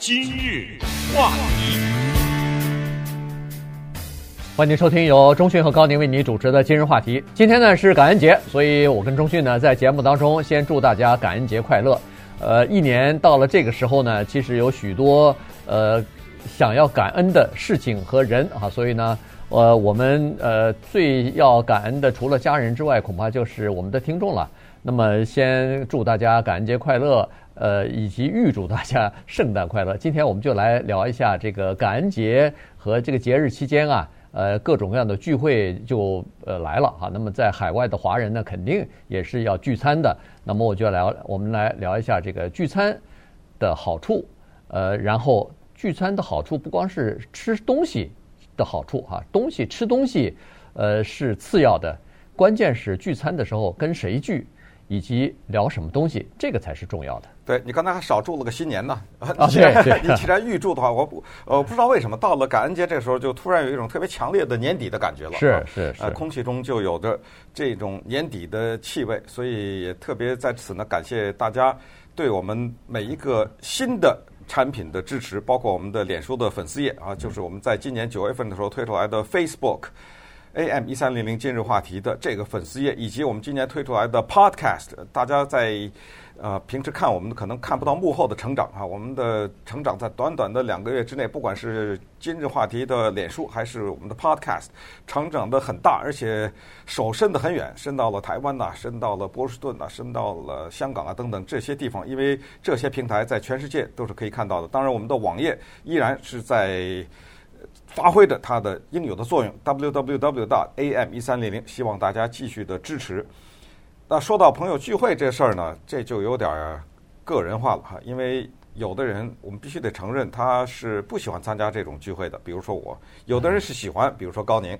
今日话题，欢迎收听由中讯和高宁为你主持的今日话题。今天呢是感恩节，所以我跟中讯呢在节目当中先祝大家感恩节快乐。呃，一年到了这个时候呢，其实有许多呃想要感恩的事情和人啊，所以呢，呃，我们呃最要感恩的除了家人之外，恐怕就是我们的听众了。那么，先祝大家感恩节快乐，呃，以及预祝大家圣诞快乐。今天我们就来聊一下这个感恩节和这个节日期间啊，呃，各种各样的聚会就呃来了哈。那么在海外的华人呢，肯定也是要聚餐的。那么我就聊，我们来聊一下这个聚餐的好处，呃，然后聚餐的好处不光是吃东西的好处哈，东西吃东西，呃，是次要的，关键是聚餐的时候跟谁聚。以及聊什么东西，这个才是重要的。对，你刚才还少祝了个新年呢。啊，对，你既然预祝的话，我不呃不知道为什么到了感恩节这个时候，就突然有一种特别强烈的年底的感觉了。是是是，呃，空气中就有着这种年底的气味，所以也特别在此呢，感谢大家对我们每一个新的产品的支持，包括我们的脸书的粉丝页啊，就是我们在今年九月份的时候推出来的 Facebook。AM 一三零零今日话题的这个粉丝页，以及我们今年推出来的 Podcast，大家在呃平时看我们可能看不到幕后的成长啊，我们的成长在短短的两个月之内，不管是今日话题的脸书还是我们的 Podcast，成长的很大，而且手伸得很远，伸到了台湾呐、伸到了波士顿呐、伸到了香港啊等等这些地方，因为这些平台在全世界都是可以看到的。当然，我们的网页依然是在。发挥着它的应有的作用，www.am 一三零零，希望大家继续的支持。那说到朋友聚会这事儿呢，这就有点个人化了哈，因为有的人我们必须得承认他是不喜欢参加这种聚会的，比如说我；有的人是喜欢，比如说高宁。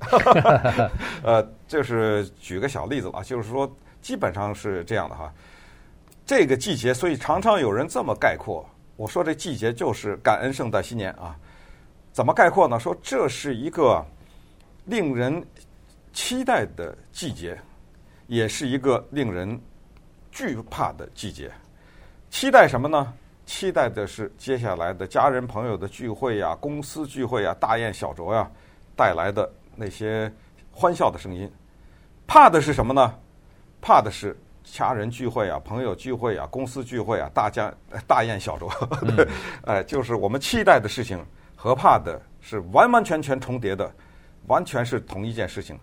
呃，就是举个小例子啊，就是说基本上是这样的哈。这个季节，所以常常有人这么概括，我说这季节就是感恩圣诞新年啊。怎么概括呢？说这是一个令人期待的季节，也是一个令人惧怕的季节。期待什么呢？期待的是接下来的家人朋友的聚会呀、公司聚会呀、大宴小酌呀带来的那些欢笑的声音。怕的是什么呢？怕的是家人聚会啊、朋友聚会啊、公司聚会啊、大家大宴小酌。对，哎，就是我们期待的事情。和怕的是完完全全重叠的，完全是同一件事情。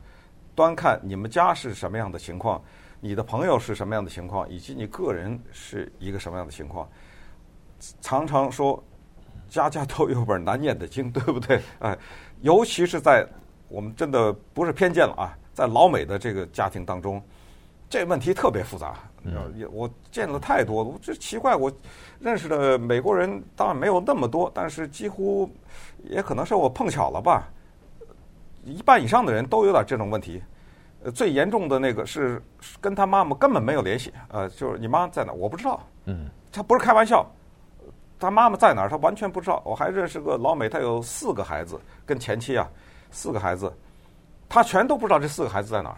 端看你们家是什么样的情况，你的朋友是什么样的情况，以及你个人是一个什么样的情况。常常说，家家都有本难念的经，对不对？哎，尤其是在我们真的不是偏见了啊，在老美的这个家庭当中，这问题特别复杂。我见了太多了，我这奇怪，我认识的美国人当然没有那么多，但是几乎也可能是我碰巧了吧。一半以上的人都有点这种问题。呃，最严重的那个是跟他妈妈根本没有联系，呃，就是你妈在哪？我不知道。嗯，他不是开玩笑，他妈妈在哪儿？他完全不知道。我还认识个老美，他有四个孩子，跟前妻啊，四个孩子，他全都不知道这四个孩子在哪儿。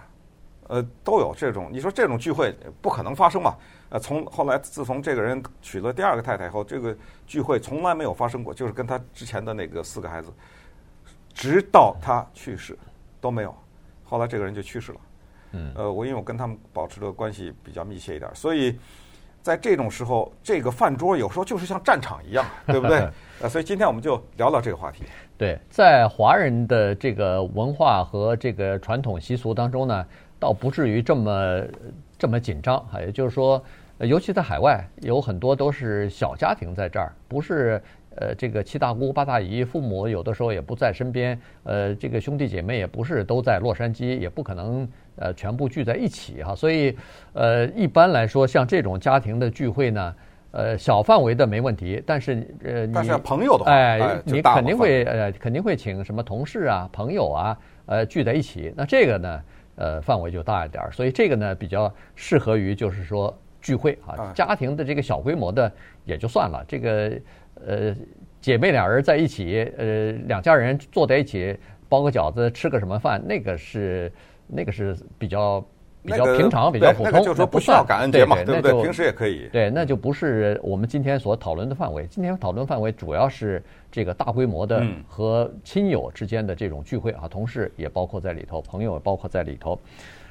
呃，都有这种，你说这种聚会不可能发生嘛？呃，从后来自从这个人娶了第二个太太以后，这个聚会从来没有发生过，就是跟他之前的那个四个孩子，直到他去世都没有。后来这个人就去世了。嗯。呃，我因为我跟他们保持的关系比较密切一点，所以在这种时候，这个饭桌有时候就是像战场一样，对不对？呃，所以今天我们就聊聊这个话题。对，在华人的这个文化和这个传统习俗当中呢。倒不至于这么这么紧张哈，也就是说，尤其在海外，有很多都是小家庭在这儿，不是呃这个七大姑八大姨，父母有的时候也不在身边，呃这个兄弟姐妹也不是都在洛杉矶，也不可能呃全部聚在一起哈，所以呃一般来说，像这种家庭的聚会呢，呃小范围的没问题，但是呃你但是朋友的话，哎你肯定会呃肯定会请什么同事啊朋友啊呃聚在一起，那这个呢？呃，范围就大一点儿，所以这个呢比较适合于就是说聚会啊，家庭的这个小规模的也就算了。这个呃姐妹俩人在一起，呃两家人坐在一起包个饺子吃个什么饭，那个是那个是比较比较平常、比较普通，那个、就说不需要感恩节嘛，对，对不对？平时也可以。对，那就不是我们今天所讨论的范围。今天讨论范围主要是这个大规模的和亲友之间的这种聚会啊，同事也包括在里头，朋友也包括在里头。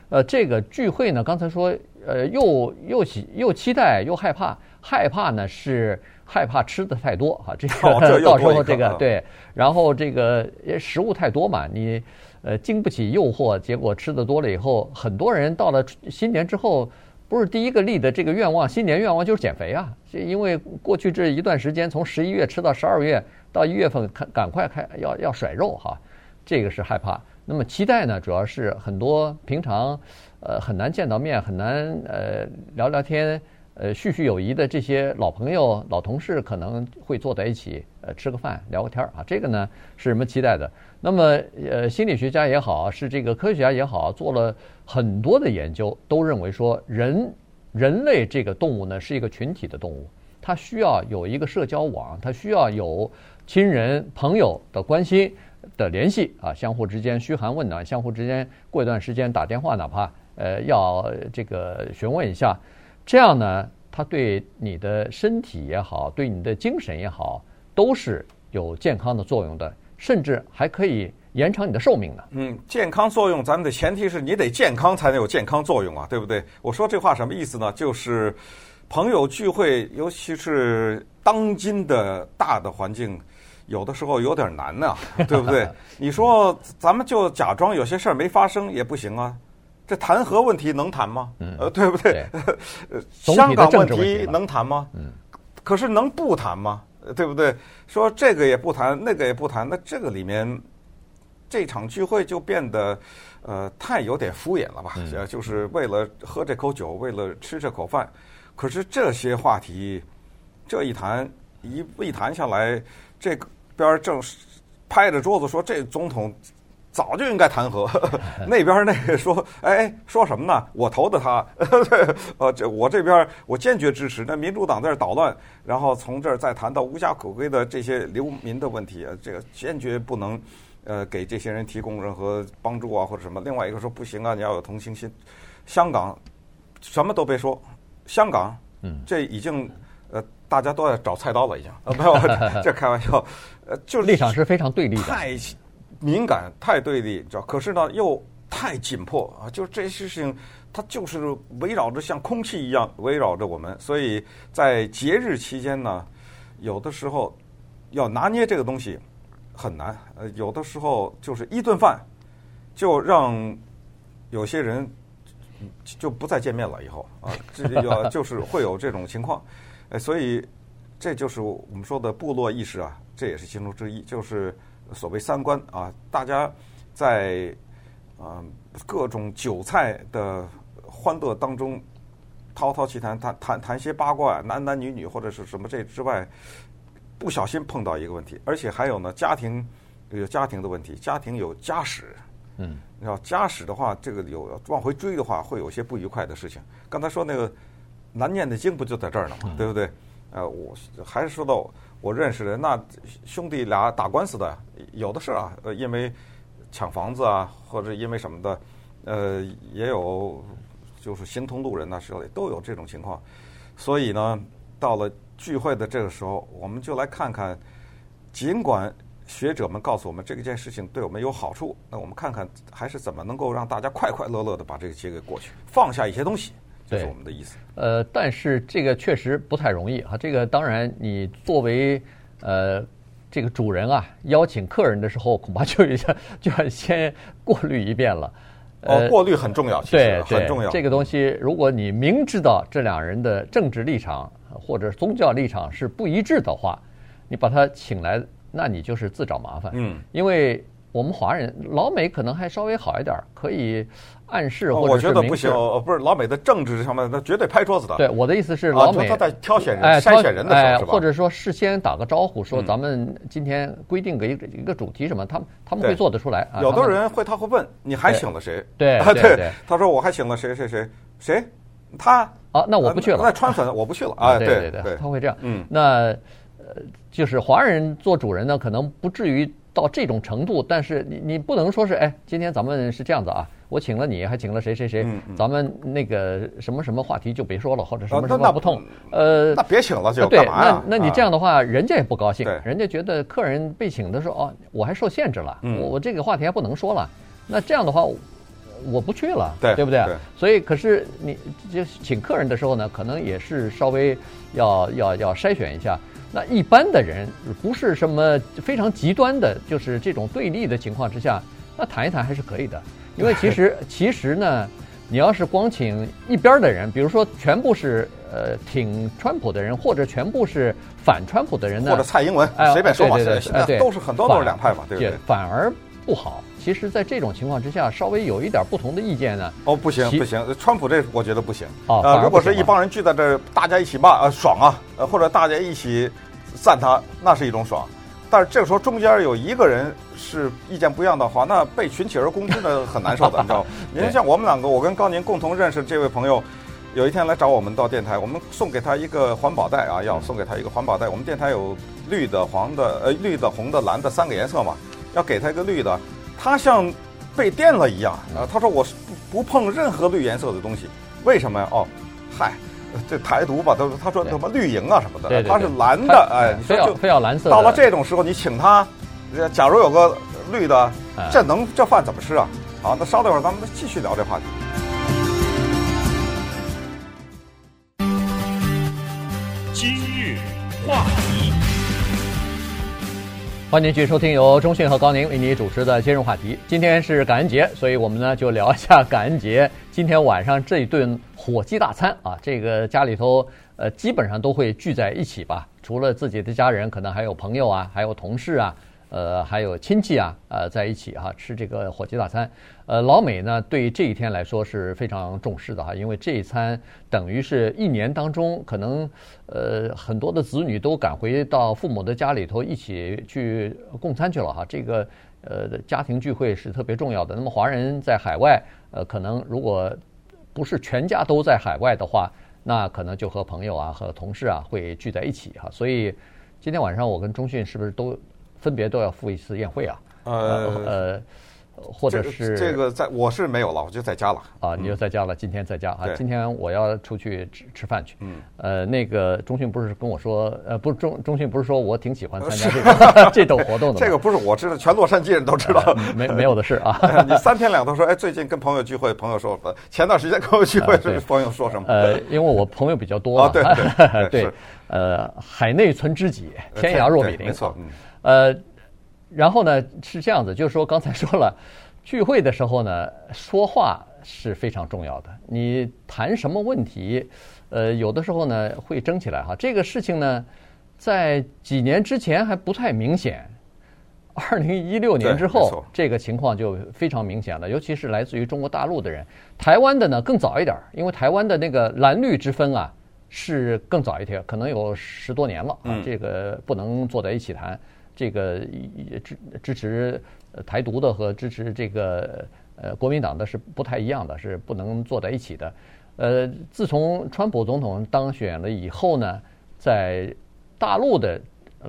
呃，这个聚会呢，刚才说，呃，又又期又期待又害怕，害怕呢是害怕吃的太多啊，这个、到时候这个对，然后这个食物太多嘛，你呃经不起诱惑，结果吃的多了以后，很多人到了新年之后，不是第一个立的这个愿望，新年愿望就是减肥啊，因为过去这一段时间，从十一月吃到十二月到一月份，赶赶快开要要甩肉哈，这个是害怕。那么期待呢，主要是很多平常，呃，很难见到面，很难呃聊聊天，呃叙叙友谊的这些老朋友、老同事可能会坐在一起，呃吃个饭聊个天啊，这个呢是人们期待的。那么呃心理学家也好，是这个科学家也好，做了很多的研究，都认为说人人类这个动物呢是一个群体的动物，它需要有一个社交网，它需要有亲人朋友的关心。的联系啊，相互之间嘘寒问暖，相互之间过一段时间打电话，哪怕呃要这个询问一下，这样呢，它对你的身体也好，对你的精神也好，都是有健康的作用的，甚至还可以延长你的寿命呢。嗯，健康作用，咱们的前提是你得健康才能有健康作用啊，对不对？我说这话什么意思呢？就是朋友聚会，尤其是当今的大的环境。有的时候有点难呢，对不对？你说咱们就假装有些事儿没发生也不行啊，这弹劾问题能谈吗？呃，对不对？香港问题能谈吗？可是能不谈吗？对不对？说这个也不谈，那个也不谈，那这个里面这场聚会就变得呃太有点敷衍了吧？就是为了喝这口酒，为了吃这口饭。可是这些话题这一谈一一谈下来，这个。边正拍着桌子说：“这总统早就应该弹劾。”那边那个说：“哎，说什么呢？我投的他。呃，这我这边我坚决支持。那民主党在这捣乱，然后从这儿再谈到无家可归的这些流民的问题，这个坚决不能呃给这些人提供任何帮助啊或者什么。另外一个说不行啊，你要有同情心。香港什么都别说，香港，嗯，这已经呃。”大家都在找菜刀了，已经啊，没有，这开玩笑，呃，就是立场是非常对立的，太敏感，太对立，知道？可是呢，又太紧迫啊！就是这些事情，它就是围绕着像空气一样围绕着我们，所以在节日期间呢，有的时候要拿捏这个东西很难，呃，有的时候就是一顿饭就让有些人就不再见面了，以后啊，这要就是会有这种情况。哎，所以这就是我们说的部落意识啊，这也是其中之一，就是所谓三观啊。大家在啊各种韭菜的欢乐当中滔滔其谈，谈谈谈些八卦，男男女女或者是什么这之外，不小心碰到一个问题，而且还有呢，家庭有家庭的问题，家庭有家史，嗯，要家史的话，这个有往回追的话，会有些不愉快的事情。刚才说那个。难念的经不就在这儿呢吗？对不对？呃，我还是说到我认识的那兄弟俩打官司的有的是啊，呃，因为抢房子啊，或者因为什么的，呃，也有就是形同路人呐，之类都有这种情况。所以呢，到了聚会的这个时候，我们就来看看，尽管学者们告诉我们这个件事情对我们有好处，那我们看看还是怎么能够让大家快快乐乐的把这个节给过去，放下一些东西。这是我们的意思。呃，但是这个确实不太容易啊。这个当然，你作为呃这个主人啊，邀请客人的时候，恐怕就要 就要先过滤一遍了。哦，过滤很重要，其实很重要。这个东西，如果你明知道这两人的政治立场或者宗教立场是不一致的话，你把他请来，那你就是自找麻烦。嗯，因为。我们华人老美可能还稍微好一点，可以暗示或者我觉得不行，不是老美的政治上面，那绝对拍桌子的。对，我的意思是，老美、啊、他在挑选人、筛选人的时候、哎、或者说事先打个招呼，说咱们今天规定个一个一个主题什么，他们他们会做得出来。有的人会他会问，你还请了谁？对 对对，对，他说我还请了谁谁谁谁，他啊，那我不去了。那川粉我不去了 啊，对对对，他会这样。嗯，那呃，就是华人做主人呢，可能不至于。到这种程度，但是你你不能说是哎，今天咱们是这样子啊，我请了你，还请了谁谁谁，嗯嗯咱们那个什么什么话题就别说了，或者什么什么不痛，呃，那别请了，就对，干嘛呀那？那你这样的话，人家也不高兴，人家觉得客人被请的时候，哦，我还受限制了，嗯我我这个话题还不能说了，那这样的话，我不去了，对不对对？所以，可是你就请客人的时候呢，可能也是稍微要要要筛选一下。那一般的人不是什么非常极端的，就是这种对立的情况之下，那谈一谈还是可以的。因为其实 其实呢，你要是光请一边的人，比如说全部是呃挺川普的人，或者全部是反川普的人呢，或者蔡英文哎随便说嘛，对对对现在哎对都是很多都是两派嘛，对不对也？反而不好。其实，在这种情况之下，稍微有一点不同的意见呢，哦，不行不行，川普这我觉得不行。哦呃，如果是一帮人聚在这儿，大家一起骂，呃，爽啊，呃，或者大家一起赞他，那是一种爽。但是这个时候中间有一个人是意见不一样的话，那被群起而攻之呢，很难受的，你知道吗？您像我们两个，我跟高宁共同认识这位朋友，有一天来找我们到电台，我们送给他一个环保袋啊，要送给他一个环保袋。我们电台有绿的、黄的、呃绿的、红的、蓝的三个颜色嘛，要给他一个绿的，他像被电了一样啊！他说我不不碰任何绿颜色的东西，为什么呀？哦，嗨。这台独吧，他他说对什么绿营啊什么的，对对对他是蓝的，哎，你非要说就非要蓝色。到了这种时候，你请他，呃假如有个绿的哎，这能这饭怎么吃啊？好，那稍等会儿，咱们继续聊这话题。欢迎继续收听由中讯和高宁为你主持的今日话题。今天是感恩节，所以我们呢就聊一下感恩节今天晚上这一顿火鸡大餐啊。这个家里头呃基本上都会聚在一起吧，除了自己的家人，可能还有朋友啊，还有同事啊。呃，还有亲戚啊，呃，在一起哈、吃这个火鸡大餐。呃，老美呢对这一天来说是非常重视的哈，因为这一餐等于是一年当中可能呃很多的子女都赶回到父母的家里头一起去共餐去了哈。这个呃家庭聚会是特别重要的。那么华人在海外，呃，可能如果不是全家都在海外的话，那可能就和朋友啊和同事啊会聚在一起哈。所以今天晚上我跟中讯是不是都？分别都要赴一次宴会啊，呃呃，或者是这个在我是没有了，我就在家了。啊，你就在家了，今天在家啊，今天我要出去吃吃饭去，嗯，呃，那个中讯不是跟我说，呃，不是中中讯不是说我挺喜欢参加这个 这种活动的，这个不是我知道，全洛杉矶人都知道，没没有的事啊，你三天两头说，哎，最近跟朋友聚会，朋友说，前段时间跟朋友聚会，朋友说什么？呃，因为我朋友比较多啊，对对对，呃，海内存知己，天涯若比邻，没错，嗯。呃，然后呢是这样子，就是说刚才说了，聚会的时候呢，说话是非常重要的。你谈什么问题，呃，有的时候呢会争起来哈。这个事情呢，在几年之前还不太明显，二零一六年之后，这个情况就非常明显了。尤其是来自于中国大陆的人，台湾的呢更早一点，因为台湾的那个蓝绿之分啊是更早一点，可能有十多年了啊。这个不能坐在一起谈。这个支支持台独的和支持这个呃国民党的是不太一样的，是不能坐在一起的。呃，自从川普总统当选了以后呢，在大陆的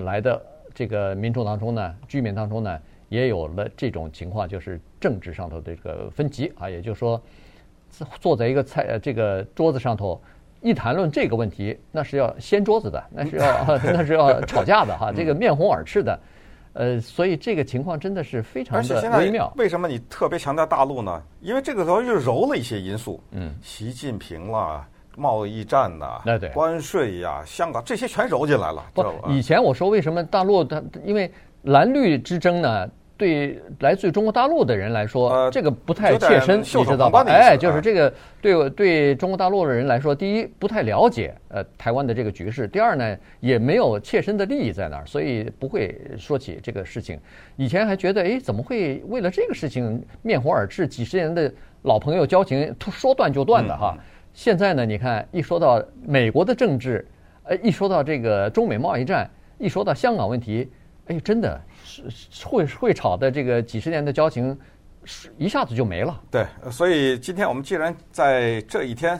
来的这个民众当中呢，居民当中呢，也有了这种情况，就是政治上头的这个分歧啊，也就是说，坐在一个菜这个桌子上头。一谈论这个问题，那是要掀桌子的，那是要 那是要吵架的哈，这个面红耳赤的，呃，所以这个情况真的是非常的微妙。为什么你特别强调大陆呢？因为这个时候又揉了一些因素，嗯，习近平啦，贸易战呐，关税呀，香港这些全揉进来了。不，以前我说为什么大陆它因为蓝绿之争呢？对来自于中国大陆的人来说，呃、这个不太切身，你知道吧？哎，就是这个对对中国大陆的人来说，第一不太了解呃台湾的这个局势，第二呢也没有切身的利益在那儿，所以不会说起这个事情。以前还觉得哎怎么会为了这个事情面红耳赤，几十年的老朋友交情说断就断的哈。嗯、现在呢，你看一说到美国的政治，呃一说到这个中美贸易战，一说到香港问题，哎真的是。会会吵的这个几十年的交情，是一下子就没了。对，所以今天我们既然在这一天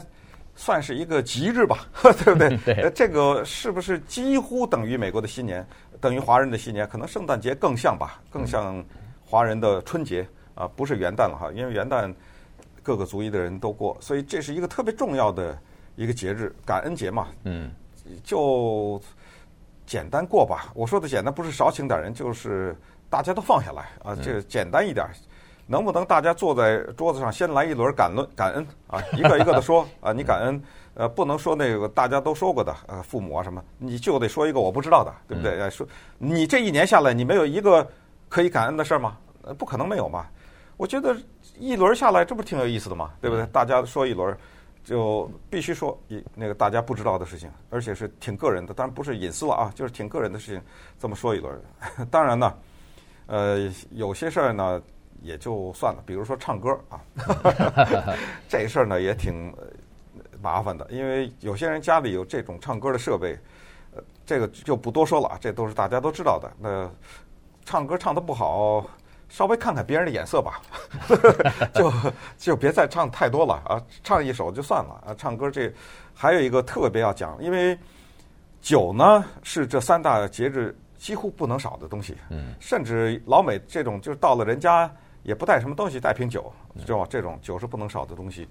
算是一个吉日吧，对不对？对。这个是不是几乎等于美国的新年，等于华人的新年？可能圣诞节更像吧，更像华人的春节啊，不是元旦了哈，因为元旦各个族裔的人都过，所以这是一个特别重要的一个节日，感恩节嘛。嗯，就简单过吧。我说的简单不是少请点人，就是大家都放下来啊，这简单一点。能不能大家坐在桌子上先来一轮感恩感恩啊，一个一个的说啊，你感恩呃，不能说那个大家都说过的呃，父母啊什么，你就得说一个我不知道的，对不对？说你这一年下来，你没有一个可以感恩的事儿吗？呃，不可能没有嘛。我觉得一轮下来，这不是挺有意思的嘛？对不对？大家说一轮，就必须说一那个大家不知道的事情，而且是挺个人的，当然不是隐私了啊，就是挺个人的事情，这么说一轮。当然呢，呃，有些事儿呢。也就算了，比如说唱歌啊，这事儿呢也挺麻烦的，因为有些人家里有这种唱歌的设备，呃，这个就不多说了啊，这都是大家都知道的。那唱歌唱得不好，稍微看看别人的眼色吧，就就别再唱太多了啊，唱一首就算了啊。唱歌这还有一个特别要讲，因为酒呢是这三大节日几乎不能少的东西，嗯，甚至老美这种就是到了人家。也不带什么东西，带瓶酒，知道吧？这种酒是不能少的东西。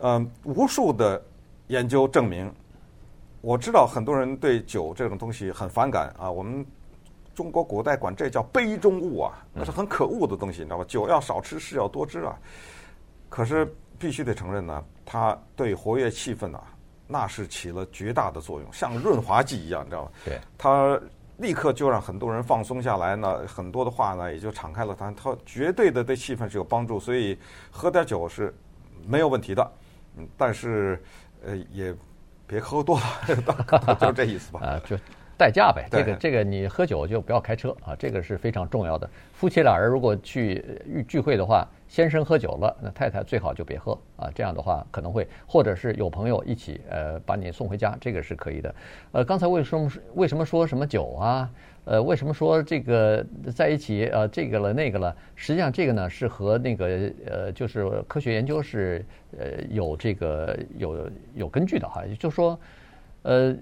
嗯，无数的研究证明，我知道很多人对酒这种东西很反感啊。我们中国古代管这叫杯中物啊，那是很可恶的东西，你知道吧？酒要少吃，事要多知啊。可是必须得承认呢，它对活跃气氛啊，那是起了绝大的作用，像润滑剂一样，你知道吧？对，它。立刻就让很多人放松下来呢，很多的话呢也就敞开了谈，它绝对的对气氛是有帮助，所以喝点酒是没有问题的，嗯，但是呃也别喝多了，就这意思吧。啊，就代驾呗，这个这个你喝酒就不要开车啊，这个是非常重要的。夫妻俩人如果去聚会的话。先生喝酒了，那太太最好就别喝啊，这样的话可能会，或者是有朋友一起呃把你送回家，这个是可以的。呃，刚才为什么为什么说什么酒啊？呃，为什么说这个在一起呃这个了那个了？实际上这个呢是和那个呃就是科学研究是呃有这个有有根据的哈，也就是说呃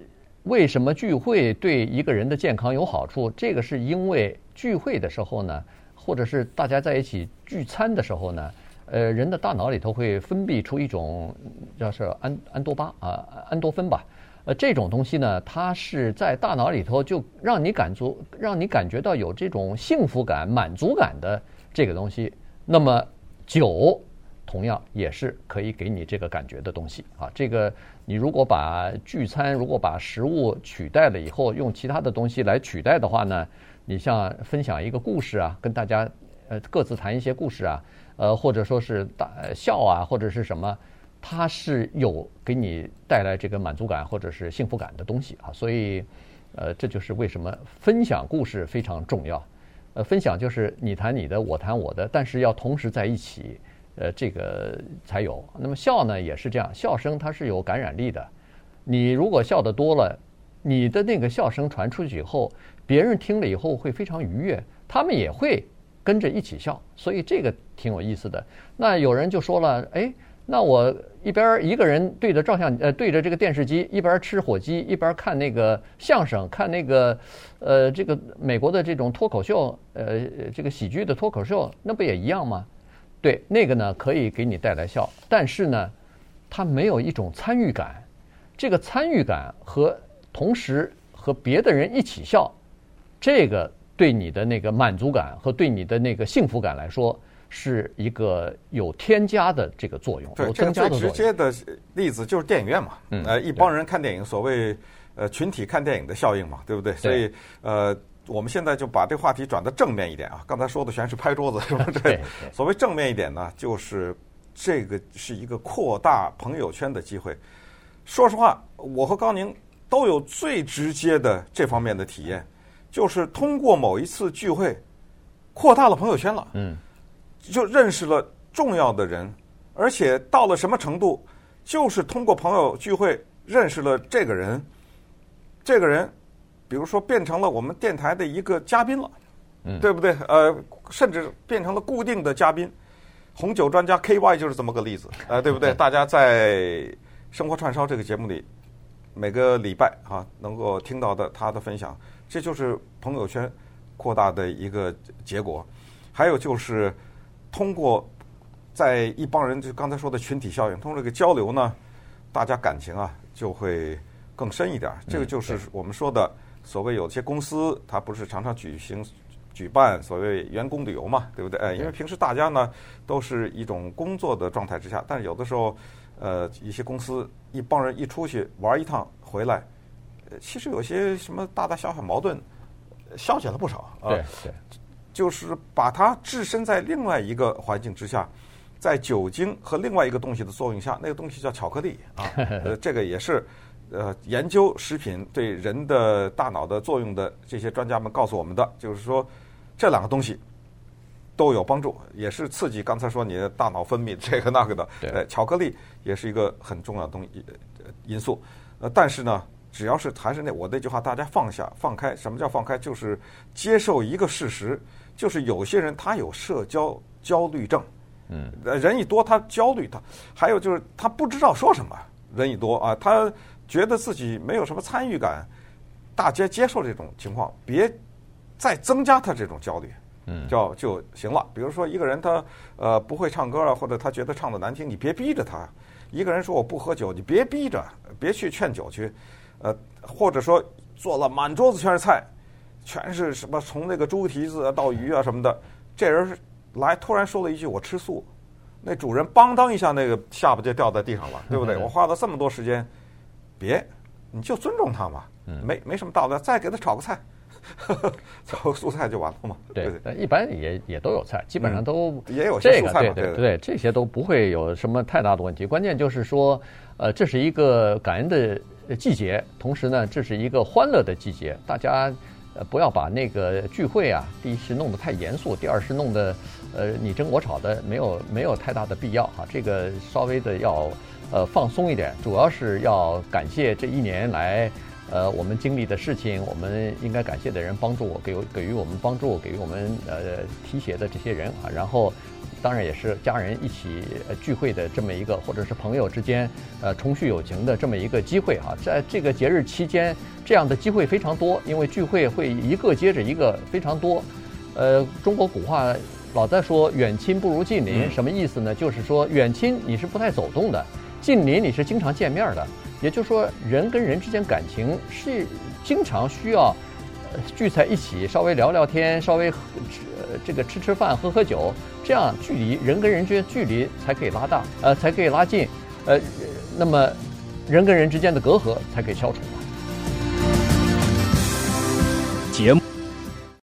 为什么聚会对一个人的健康有好处？这个是因为聚会的时候呢。或者是大家在一起聚餐的时候呢，呃，人的大脑里头会分泌出一种叫是安安多巴啊，安多芬吧，呃，这种东西呢，它是在大脑里头就让你感觉让你感觉到有这种幸福感、满足感的这个东西。那么酒同样也是可以给你这个感觉的东西啊。这个你如果把聚餐如果把食物取代了以后，用其他的东西来取代的话呢？你像分享一个故事啊，跟大家呃各自谈一些故事啊，呃或者说是大笑啊，或者是什么，它是有给你带来这个满足感或者是幸福感的东西啊，所以呃这就是为什么分享故事非常重要。呃，分享就是你谈你的，我谈我的，但是要同时在一起，呃这个才有。那么笑呢也是这样，笑声它是有感染力的，你如果笑得多了，你的那个笑声传出去以后。别人听了以后会非常愉悦，他们也会跟着一起笑，所以这个挺有意思的。那有人就说了，哎，那我一边一个人对着照相，呃，对着这个电视机，一边吃火鸡，一边看那个相声，看那个，呃，这个美国的这种脱口秀，呃，这个喜剧的脱口秀，那不也一样吗？对，那个呢可以给你带来笑，但是呢，它没有一种参与感。这个参与感和同时和别的人一起笑。这个对你的那个满足感和对你的那个幸福感来说，是一个有添加的这个作用，有增加直接的例子就是电影院嘛，嗯，呃，一帮人看电影，所谓呃群体看电影的效应嘛，对不对？所以呃，我们现在就把这个话题转到正面一点啊。刚才说的全是拍桌子，是吧？对。所谓正面一点呢，就是这个是一个扩大朋友圈的机会。说实话，我和高宁都有最直接的这方面的体验。就是通过某一次聚会，扩大了朋友圈了，嗯，就认识了重要的人，而且到了什么程度，就是通过朋友聚会认识了这个人，这个人，比如说变成了我们电台的一个嘉宾了，嗯，对不对？呃，甚至变成了固定的嘉宾，红酒专家 KY 就是这么个例子，呃，对不对？大家在生活串烧这个节目里，每个礼拜啊能够听到的他的分享。这就是朋友圈扩大的一个结果，还有就是通过在一帮人，就刚才说的群体效应，通过这个交流呢，大家感情啊就会更深一点。这个就是我们说的所谓有些公司，它不是常常举行举办所谓员工旅游嘛，对不对？哎，因为平时大家呢都是一种工作的状态之下，但是有的时候，呃，一些公司一帮人一出去玩一趟回来，呃其实有些什么大大小小矛盾消解了不少啊。对对，就是把它置身在另外一个环境之下。在酒精和另外一个东西的作用下，那个东西叫巧克力啊。呃，这个也是呃研究食品对人的大脑的作用的这些专家们告诉我们的，就是说这两个东西都有帮助，也是刺激刚才说你的大脑分泌这个那个的。对，巧克力也是一个很重要的东西因素。呃，但是呢，只要是还是那我那句话，大家放下放开。什么叫放开？就是接受一个事实，就是有些人他有社交焦虑症。嗯，人一多他焦虑，他还有就是他不知道说什么。人一多啊，他觉得自己没有什么参与感。大家接受这种情况，别再增加他这种焦虑，嗯，就就行了。比如说一个人他呃不会唱歌了，或者他觉得唱的难听，你别逼着他。一个人说我不喝酒，你别逼着，别去劝酒去。呃，或者说做了满桌子全是菜，全是什么从那个猪蹄子到鱼啊什么的，这人是。来，突然说了一句“我吃素”，那主人邦当一下，那个下巴就掉在地上了，对不对？我花了这么多时间，别，你就尊重他嘛，没没什么大不了，再给他炒个菜，炒个素菜就完了嘛。对，但一般也也都有菜，基本上都也有些素菜嘛。对对对，这些都不会有什么太大的问题。关键就是说，呃，这是一个感恩的季节，同时呢，这是一个欢乐的季节，大家。呃，不要把那个聚会啊，第一是弄得太严肃，第二是弄得，呃，你争我吵的，没有没有太大的必要哈。这个稍微的要，呃，放松一点，主要是要感谢这一年来，呃，我们经历的事情，我们应该感谢的人，帮助我给给予我们帮助，给予我们呃提携的这些人啊，然后。当然也是家人一起聚会的这么一个，或者是朋友之间呃重续友情的这么一个机会啊，在这个节日期间，这样的机会非常多，因为聚会会一个接着一个非常多。呃，中国古话老在说远亲不如近邻，什么意思呢？就是说远亲你是不太走动的，近邻你是经常见面的，也就是说人跟人之间感情是经常需要聚在一起，稍微聊聊天，稍微吃这个吃吃饭，喝喝酒。这样距离人跟人之间距离才可以拉大，呃，才可以拉近，呃，那么人跟人之间的隔阂才可以消除。